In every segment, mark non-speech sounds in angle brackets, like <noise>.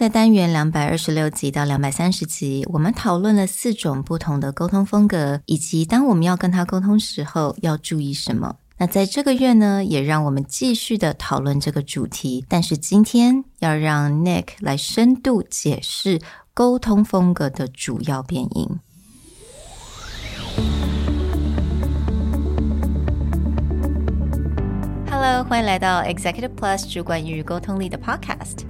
在单元两百二十六集到两百三十集，我们讨论了四种不同的沟通风格，以及当我们要跟他沟通时候要注意什么。那在这个月呢，也让我们继续的讨论这个主题。但是今天要让 Nick 来深度解释沟通风格的主要变因。Hello，欢迎来到 Executive Plus 主管与沟通力的 Podcast。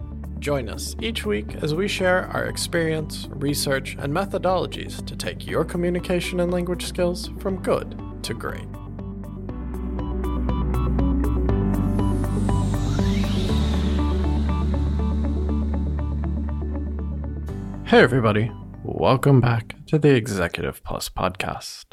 Join us each week as we share our experience, research, and methodologies to take your communication and language skills from good to great. Hey, everybody. Welcome back to the Executive Plus podcast.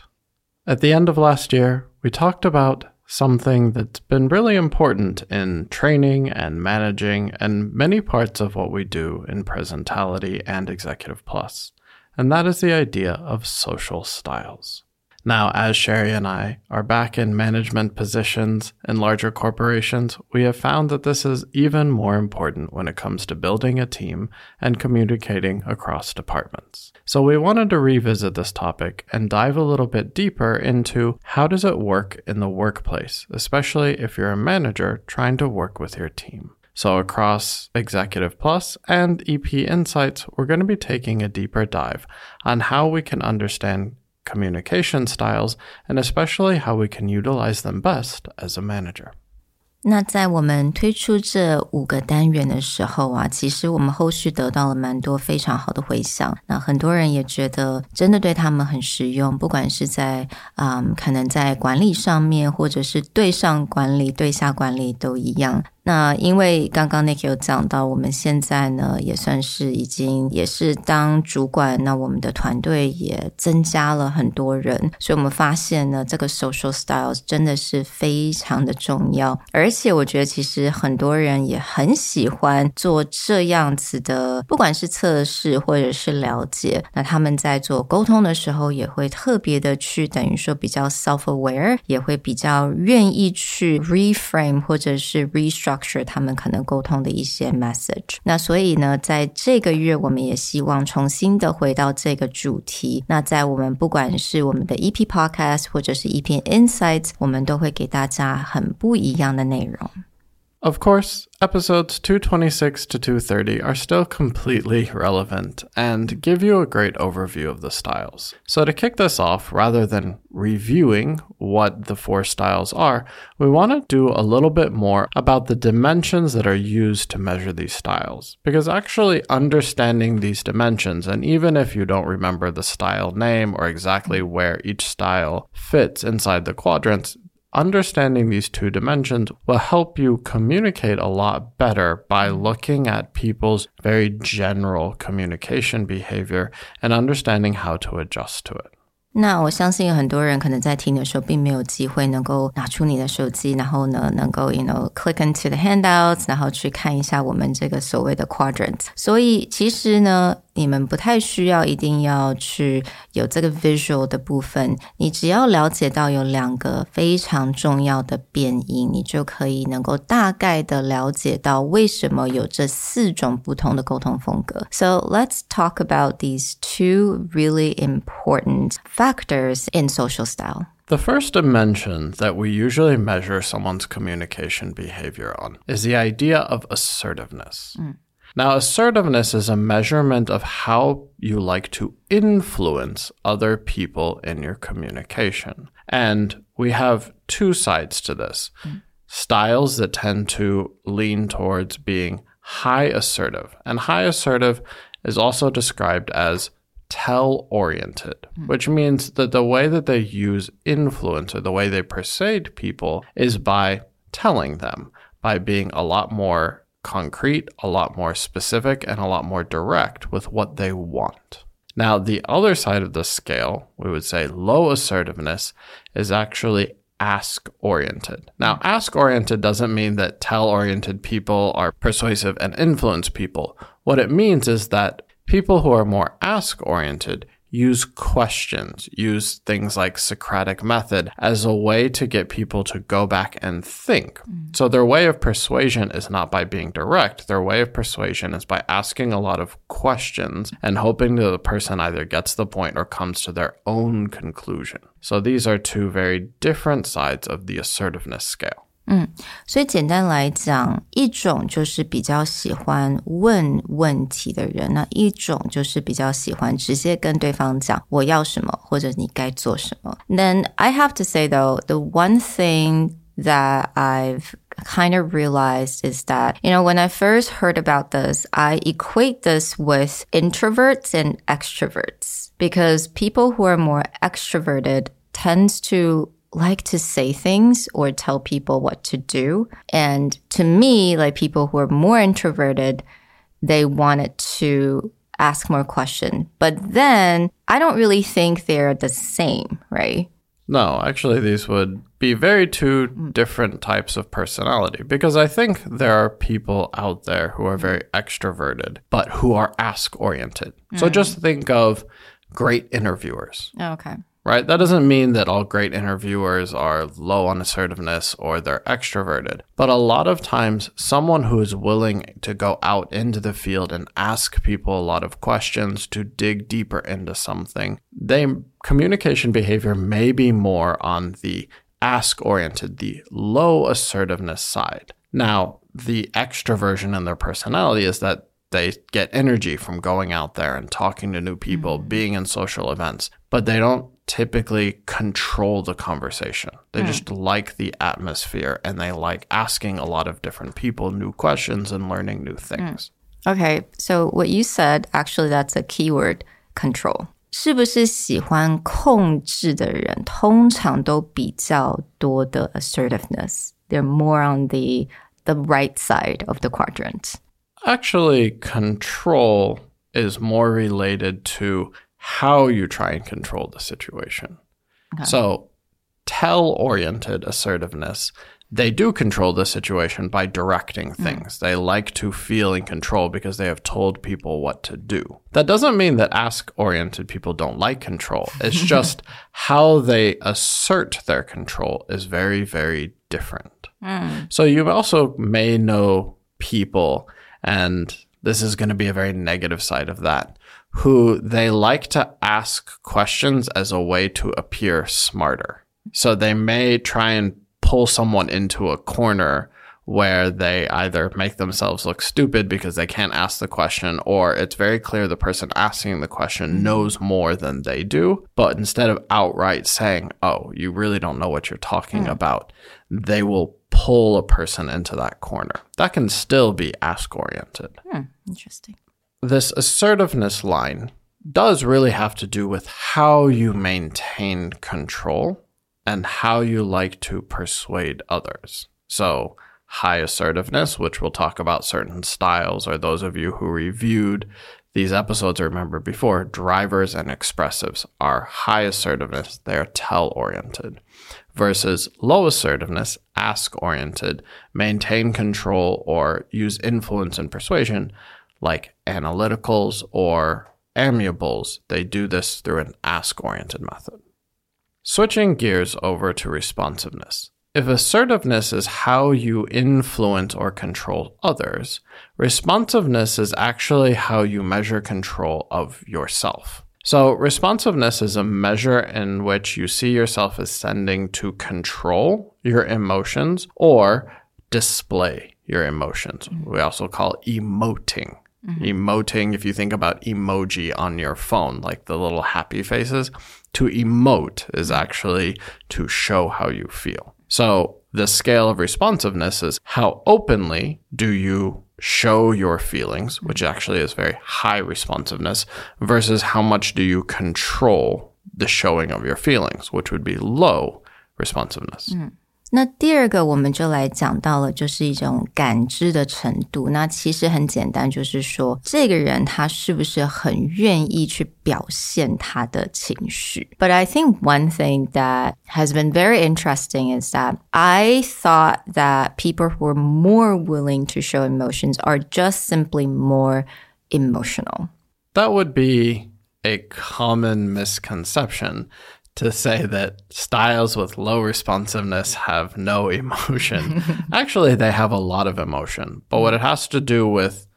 At the end of last year, we talked about something that's been really important in training and managing and many parts of what we do in Presentality and Executive Plus, and that is the idea of social styles. Now, as Sherry and I are back in management positions in larger corporations, we have found that this is even more important when it comes to building a team and communicating across departments. So we wanted to revisit this topic and dive a little bit deeper into how does it work in the workplace, especially if you're a manager trying to work with your team. So, across Executive Plus and EP Insights, we're going to be taking a deeper dive on how we can understand communication styles, and especially how we can utilize them best as a manager. 那在我们推出这五个单元的时候啊，其实我们后续得到了蛮多非常好的回响。那很多人也觉得真的对他们很实用，不管是在啊、嗯，可能在管理上面，或者是对上管理、对下管理都一样。 那因为刚刚 Nick 有讲到，我们现在呢也算是已经也是当主管，那我们的团队也增加了很多人，所以我们发现呢，这个 social styles 真的是非常的重要，而且我觉得其实很多人也很喜欢做这样子的，不管是测试或者是了解，那他们在做沟通的时候也会特别的去等于说比较 self aware，也会比较愿意去 reframe 或者是 restructure。他们可能沟通的一些 message。那所以呢，在这个月我们也希望重新的回到这个主题。那在我们不管是我们的 EP podcast 或者是 EP insights，我们都会给大家很不一样的内容。Of course, episodes 226 to 230 are still completely relevant and give you a great overview of the styles. So, to kick this off, rather than reviewing what the four styles are, we want to do a little bit more about the dimensions that are used to measure these styles. Because actually understanding these dimensions, and even if you don't remember the style name or exactly where each style fits inside the quadrants, understanding these two dimensions will help you communicate a lot better by looking at people's very general communication behavior and understanding how to adjust to it. 那我相信很多人可能在听的时候，并没有机会能够拿出你的手机，然后呢，能够 you know click into the handouts，然后去看一下我们这个所谓的 quadrant。所以其实呢， 你们不太需要一定要去有这个 visual 的部分，你只要了解到有两个非常重要的变音，你就可以能够大概的了解到为什么有这四种不同的沟通风格。So let's talk about these two really important factors in social style. The first dimension that we usually measure someone's communication behavior on is the idea of assertiveness. Mm. Now, assertiveness is a measurement of how you like to influence other people in your communication. And we have two sides to this styles that tend to lean towards being high assertive. And high assertive is also described as tell oriented, which means that the way that they use influence or the way they persuade people is by telling them, by being a lot more concrete, a lot more specific, and a lot more direct with what they want. Now, the other side of the scale, we would say low assertiveness, is actually ask oriented. Now, ask oriented doesn't mean that tell oriented people are persuasive and influence people. What it means is that people who are more ask oriented use questions, use things like Socratic method as a way to get people to go back and think. Mm. So their way of persuasion is not by being direct. Their way of persuasion is by asking a lot of questions and hoping that the person either gets the point or comes to their own conclusion. So these are two very different sides of the assertiveness scale. 嗯，所以简单来讲，一种就是比较喜欢问问题的人，那一种就是比较喜欢直接跟对方讲我要什么或者你该做什么。Then I have to say though, the one thing that I've kind of realized is that, you know, when I first heard about this, I equate this with introverts and extroverts because people who are more extroverted tends to like to say things or tell people what to do. And to me, like people who are more introverted, they wanted to ask more questions. But then I don't really think they're the same, right? No, actually, these would be very two different types of personality because I think there are people out there who are very extroverted, but who are ask oriented. Mm. So just think of great interviewers. Oh, okay right? That doesn't mean that all great interviewers are low on assertiveness or they're extroverted. But a lot of times, someone who is willing to go out into the field and ask people a lot of questions to dig deeper into something, they communication behavior may be more on the ask oriented, the low assertiveness side. Now, the extroversion in their personality is that they get energy from going out there and talking to new people, mm-hmm. being in social events, but they don't typically control the conversation. They mm. just like the atmosphere and they like asking a lot of different people new questions and learning new things. Mm. Okay, so what you said, actually, that's a keyword control. 是不是喜欢控制的人通常都比较多的 assertiveness? They're more on the the right side of the quadrant. Actually, control is more related to how you try and control the situation. Okay. So, tell oriented assertiveness, they do control the situation by directing hmm. things. Mm. They like to feel in control because they have told people what to do. That doesn't mean that ask oriented people don't like control. It's <laughs> just how they assert their control is very, very different. Mm. So, you also may know people, and this is going to be a very negative side of that who they like to ask questions as a way to appear smarter. So they may try and pull someone into a corner where they either make themselves look stupid because they can't ask the question, or it's very clear the person asking the question knows more than they do. But instead of outright saying, Oh, you really don't know what you're talking mm. about, they will pull a person into that corner. That can still be ask oriented. Hmm, interesting this assertiveness line does really have to do with how you maintain control and how you like to persuade others. So, high assertiveness, which we'll talk about certain styles, or those of you who reviewed these episodes remember before, drivers and expressives are high assertiveness, they are tell oriented, versus low assertiveness, ask oriented, maintain control, or use influence and persuasion like analyticals or amiables, they do this through an ask oriented method. Switching gears over to responsiveness. If assertiveness is how you influence or control others, responsiveness is actually how you measure control of yourself. So, responsiveness is a measure in which you see yourself as tending to control your emotions or display your emotions. We also call emoting. Mm-hmm. Emoting, if you think about emoji on your phone, like the little happy faces, to emote is actually to show how you feel. So the scale of responsiveness is how openly do you show your feelings, which actually is very high responsiveness, versus how much do you control the showing of your feelings, which would be low responsiveness. Mm. 那第二个，我们就来讲到了，就是一种感知的程度。那其实很简单，就是说这个人他是不是很愿意去表现他的情绪。But I think one thing that has been very interesting is that I thought that people who are more willing to show emotions are just simply more emotional. That would be a common misconception to say that styles with low responsiveness have no <laughs> emotion. Actually, they have a lot of emotion, but what it has to do with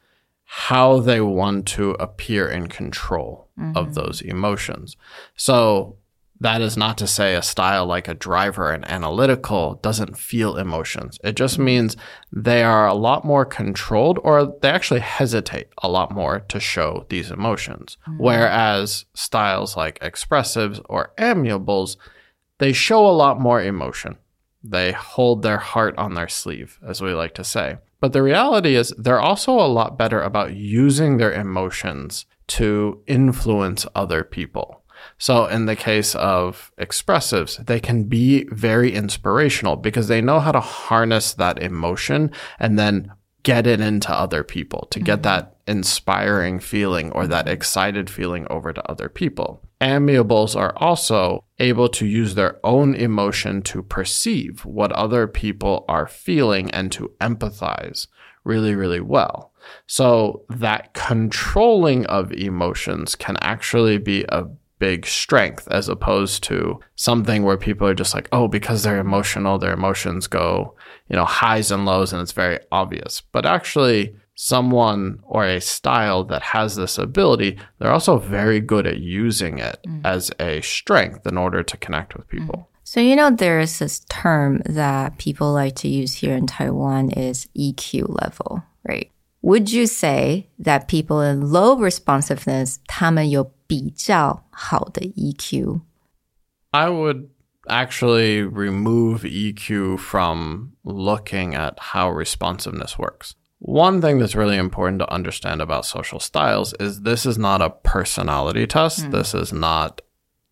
how they want to appear in control mm-hmm. of those emotions. So, that is not to say a style like a driver and analytical doesn't feel emotions. It just means they are a lot more controlled or they actually hesitate a lot more to show these emotions. Mm-hmm. Whereas styles like expressives or amiables, they show a lot more emotion. They hold their heart on their sleeve, as we like to say. But the reality is, they're also a lot better about using their emotions to influence other people. So, in the case of expressives, they can be very inspirational because they know how to harness that emotion and then get it into other people to get mm-hmm. that inspiring feeling or that excited feeling over to other people. Amiables are also able to use their own emotion to perceive what other people are feeling and to empathize really, really well. So that controlling of emotions can actually be a big strength as opposed to something where people are just like, oh, because they're emotional, their emotions go, you know, highs and lows and it's very obvious. But actually, someone or a style that has this ability, they're also very good at using it mm. as a strength in order to connect with people. Mm. So, you know, there is this term that people like to use here in Taiwan is EQ level, right? Would you say that people in low responsiveness, 他们有 比较好的 EQ? I would actually remove EQ from looking at how responsiveness works. One thing that's really important to understand about social styles is this is not a personality test. Mm. This is not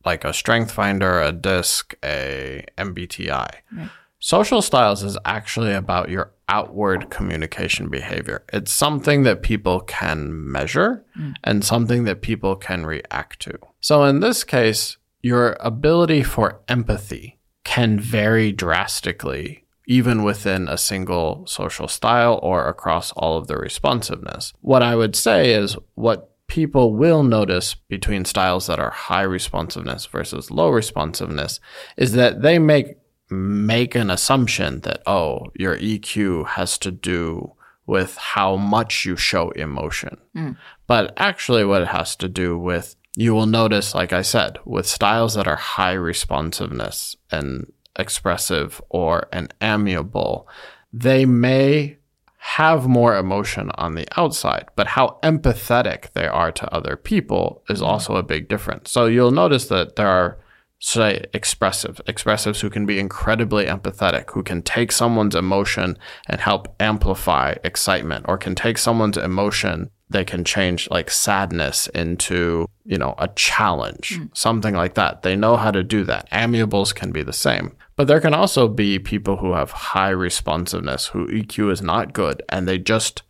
like a strength finder, a DISC, a MBTI. Right. Social styles is actually about your outward communication behavior. It's something that people can measure mm. and something that people can react to. So in this case, your ability for empathy can vary drastically even within a single social style or across all of the responsiveness. What I would say is what people will notice between styles that are high responsiveness versus low responsiveness is that they make make an assumption that, oh, your EQ has to do with how much you show emotion. Mm. But actually, what it has to do with, you will notice, like I said, with styles that are high responsiveness and expressive or an amiable, they may have more emotion on the outside, but how empathetic they are to other people is hmm. also a big difference. So you'll notice that there are say expressive? Expressives who can be incredibly empathetic who can take someone's emotion and help amplify excitement or can take someone's emotion they can change like sadness into you know a challenge mm. something like that. They know how to do that. Amiables can be the same. But there can also be people who have high responsiveness who eq is not good and they just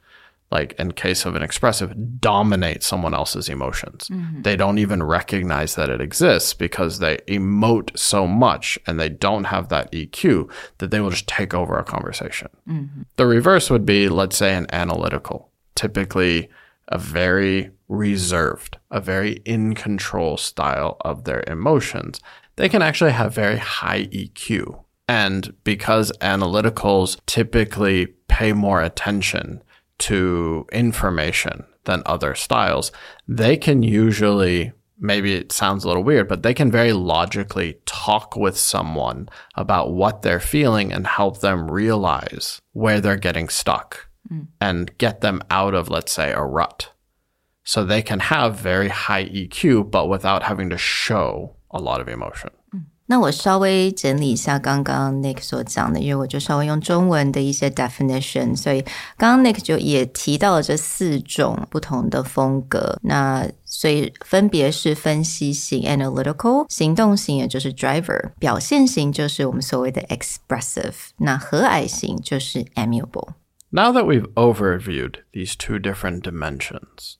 like in case of an expressive, dominate someone else's emotions. Mm-hmm. They don't even recognize that it exists because they emote so much and they don't have that EQ that they will just take over a conversation. Mm-hmm. The reverse would be, let's say, an analytical, typically a very reserved, a very in control style of their emotions. They can actually have very high EQ. And because analyticals typically pay more attention to information than other styles, they can usually, maybe it sounds a little weird, but they can very logically talk with someone about what they're feeling and help them realize where they're getting stuck mm. and get them out of, let's say, a rut. So they can have very high EQ, but without having to show a lot of emotion. 那我稍微整理一下刚刚 Nick 所讲的，因为我就稍微用中文的一些 definition，所以刚刚 Nick 就也提到了这四种不同的风格。那所以分别是分析型 （analytical）、行动型，也就是 driver；表现型就是我们所谓的 expressive；那和蔼型就是 amiable。Now that we've overviewed these two different dimensions.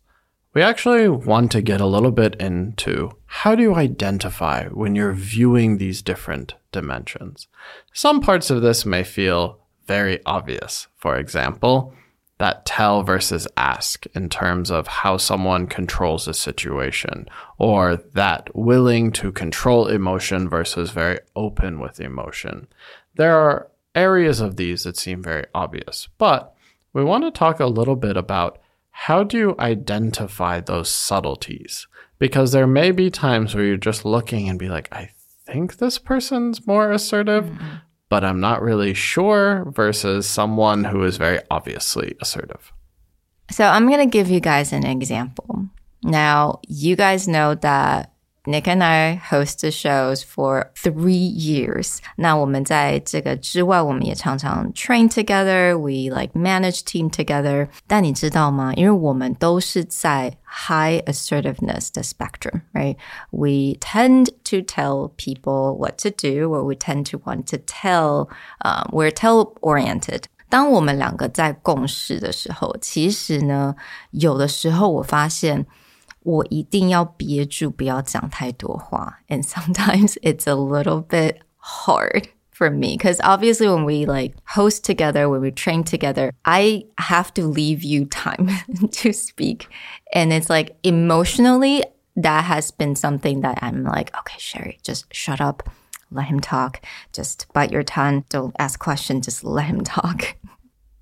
We actually want to get a little bit into how do you identify when you're viewing these different dimensions? Some parts of this may feel very obvious. For example, that tell versus ask in terms of how someone controls a situation, or that willing to control emotion versus very open with emotion. There are areas of these that seem very obvious, but we want to talk a little bit about how do you identify those subtleties? Because there may be times where you're just looking and be like, I think this person's more assertive, mm-hmm. but I'm not really sure, versus someone who is very obviously assertive. So I'm going to give you guys an example. Now, you guys know that Nick and I host the shows for three years. 那我们在这个之外，我们也常常 train together. We like manage team together. 但你知道吗？因为我们都是在 high assertiveness 的 spectrum, right? We tend to tell people what to do, or we tend to want to tell. Um, we're tell oriented. 当我们两个在共事的时候，其实呢，有的时候我发现。 我一定要憋住，不要讲太多话。And sometimes <laughs> it's a little bit hard for me because obviously when we like host together, when we train together, I have to leave you time to <laughs> speak. And it's like emotionally, that has been something that I'm like, okay, Sherry, just shut up. Let him talk. Just bite your tongue. Don't ask questions. Just let him <laughs> talk.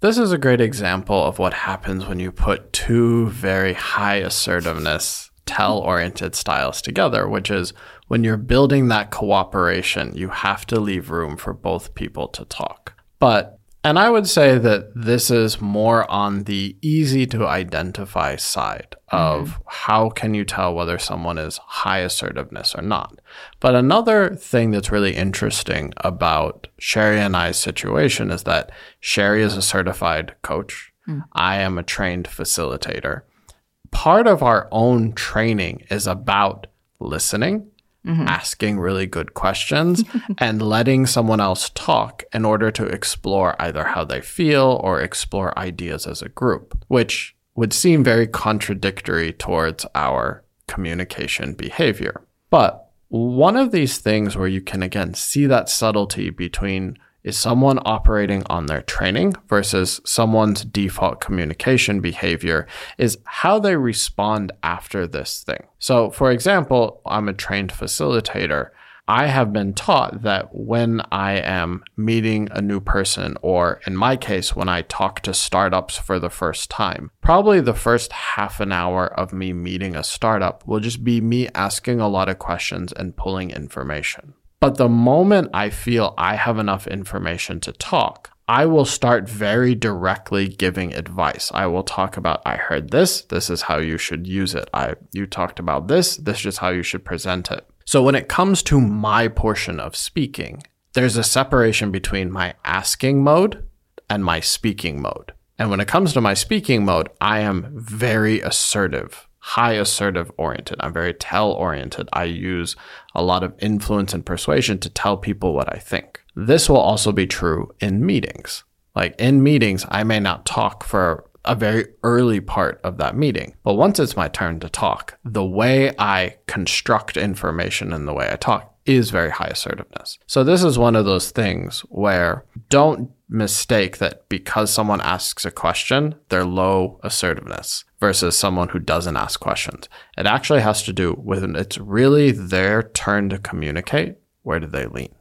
This is a great example of what happens when you put two very high assertiveness, tell oriented styles together, which is when you're building that cooperation, you have to leave room for both people to talk. But and I would say that this is more on the easy to identify side of mm-hmm. how can you tell whether someone is high assertiveness or not. But another thing that's really interesting about Sherry and I's situation is that Sherry is a certified coach. Mm. I am a trained facilitator. Part of our own training is about listening mm-hmm. asking really good questions <laughs> and letting someone else talk in order to explore either how they feel or explore ideas as a group, which would seem very contradictory towards our communication behavior. But one of these things where you can again see that subtlety between is someone operating on their training versus someone's default communication behavior is how they respond after this thing. So, for example, I'm a trained facilitator. I have been taught that when I am meeting a new person, or in my case, when I talk to startups for the first time, probably the first half an hour of me meeting a startup will just be me asking a lot of questions and pulling information. But the moment I feel I have enough information to talk, I will start very directly giving advice. I will talk about, I heard this, this is how you should use it. I, you talked about this, this is how you should present it. So when it comes to my portion of speaking, there's a separation between my asking mode and my speaking mode. And when it comes to my speaking mode, I am very assertive high assertive oriented. I'm very tell oriented. I use a lot of influence and persuasion to tell people what I think. This will also be true in meetings. Like in meetings, I may not talk for a very early part of that meeting. But once it's my turn to talk, the way I construct information and the way I talk is very high assertiveness. So this is one of those things where don't mistake that because someone asks a question, they're low assertiveness versus someone who doesn't ask questions. It actually has to do with it's really their turn to communicate. Where do they lean?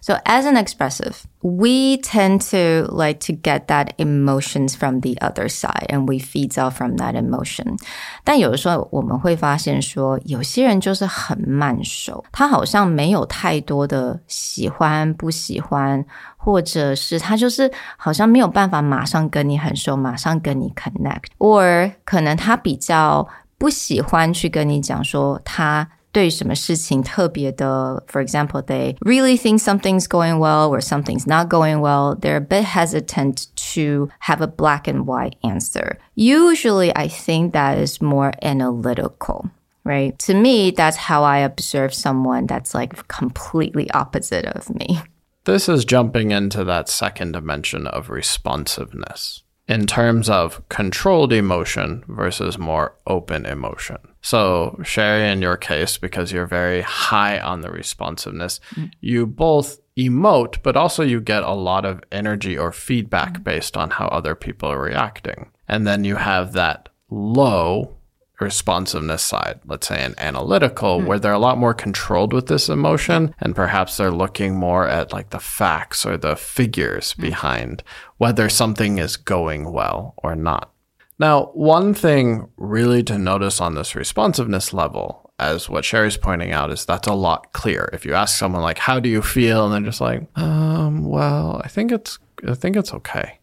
So as an expressive, we tend to like to get that emotions from the other side and we feed off from that emotion. 但有的时候我们会发现说，有些人就是很慢熟，他好像没有太多的喜欢不喜欢，或者是他就是好像没有办法马上跟你很熟，马上跟你 connect，or 可能他比较不喜欢去跟你讲说他 对什么事情特别的，for example, they really think something's going well or something's not going well, they're a bit hesitant to have a black and white answer. Usually, I think that is more analytical right? To me, that's how I observe someone that's like completely opposite of me. This is jumping into that second dimension of responsiveness in terms of controlled emotion versus more open emotion. So, Sherry, in your case, because you're very high on the responsiveness, mm. you both emote, but also you get a lot of energy or feedback mm. based on how other people are reacting. And then you have that low responsiveness side, let's say an analytical, mm. where they're a lot more controlled with this emotion and perhaps they're looking more at like the facts or the figures mm. behind whether something is going well or not. Now, one thing really to notice on this responsiveness level, as what Sherry's pointing out, is that's a lot clearer. If you ask someone like, "How do you feel?" and they're just like, "Um, well, I think it's, I think it's okay."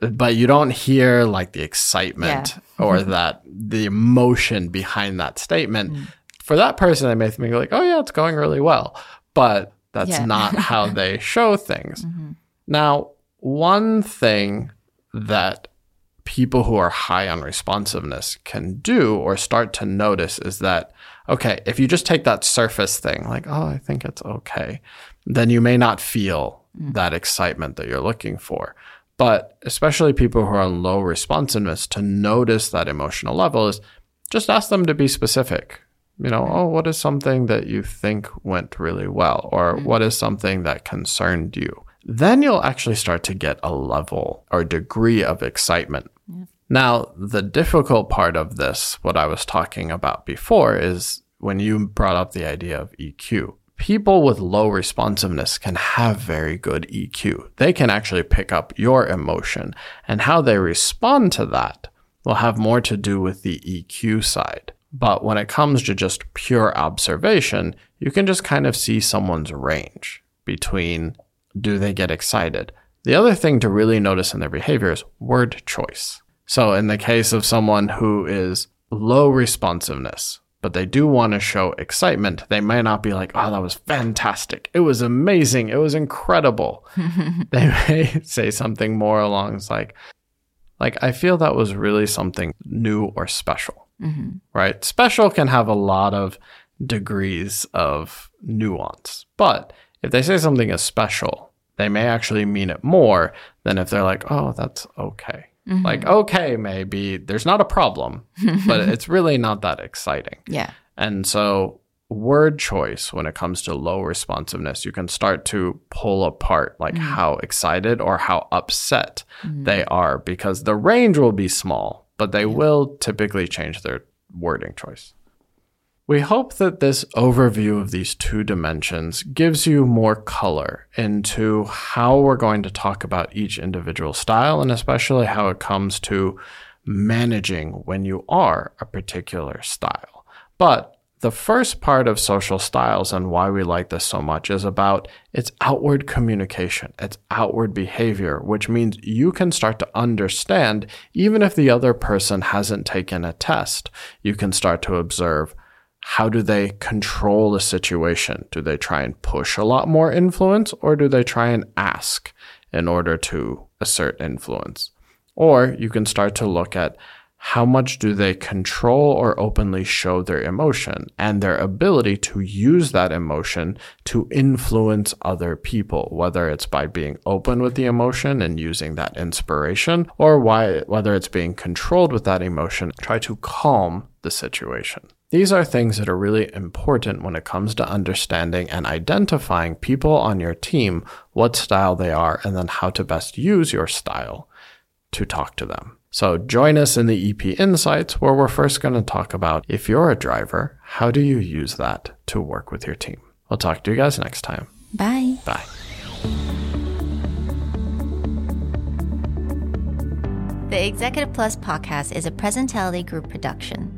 but you don't hear like the excitement yeah. or <laughs> that the emotion behind that statement. Mm. For that person, they may think like, "Oh yeah, it's going really well," but that's yeah. not how they <laughs> show things. Mm-hmm. Now, one thing that people who are high on responsiveness can do or start to notice is that okay, if you just take that surface thing, like, "Oh, I think it's okay," then you may not feel mm. that excitement that you're looking for. But especially people who are on low responsiveness to notice that emotional level is just ask them to be specific. You know, oh, what is something that you think went really well? Or mm-hmm. what is something that concerned you? Then you'll actually start to get a level or degree of excitement. Now, the difficult part of this, what I was talking about before, is when you brought up the idea of EQ people with low responsiveness can have very good EQ. They can actually pick up your emotion, and how they respond to that will have more to do with the EQ side. But when it comes to just pure observation, you can just kind of see someone's range between do they get excited? The other thing to really notice in their behavior is word choice. So, in the case of someone who is low responsiveness, but they do want to show excitement. They may not be like, oh, that was fantastic. It was amazing. It was incredible. <laughs> they may say something more along like, like, I feel that was really something new or special, mm-hmm. right? Special can have a lot of degrees of nuance, but if they say something is special, they may actually mean it more than if they're like, oh, that's okay. Mm-hmm. Like, okay, maybe there's not a problem, but <laughs> it's really not that exciting. Yeah. And so, word choice when it comes to low responsiveness, you can start to pull apart like mm-hmm. how excited or how upset mm-hmm. they are because the range will be small, but they yeah. will typically change their wording choice. We hope that this overview of these two dimensions gives you more color into how we're going to talk about each individual style and especially how it comes to managing when you are a particular style. But the first part of social styles and why we like this so much is about its outward communication, its outward behavior, which means you can start to understand even if the other person hasn't taken a test. You can start to observe how do they control the situation? Do they try and push a lot more influence or do they try and ask in order to assert influence? Or you can start to look at how much do they control or openly show their emotion and their ability to use that emotion to influence other people, whether it's by being open with the emotion and using that inspiration, or why, whether it's being controlled with that emotion, try to calm the situation. These are things that are really important when it comes to understanding and identifying people on your team, what style they are, and then how to best use your style to talk to them. So join us in the EP Insights, where we're first going to talk about if you're a driver, how do you use that to work with your team? We'll talk to you guys next time. Bye. Bye. The Executive Plus podcast is a Presentality Group production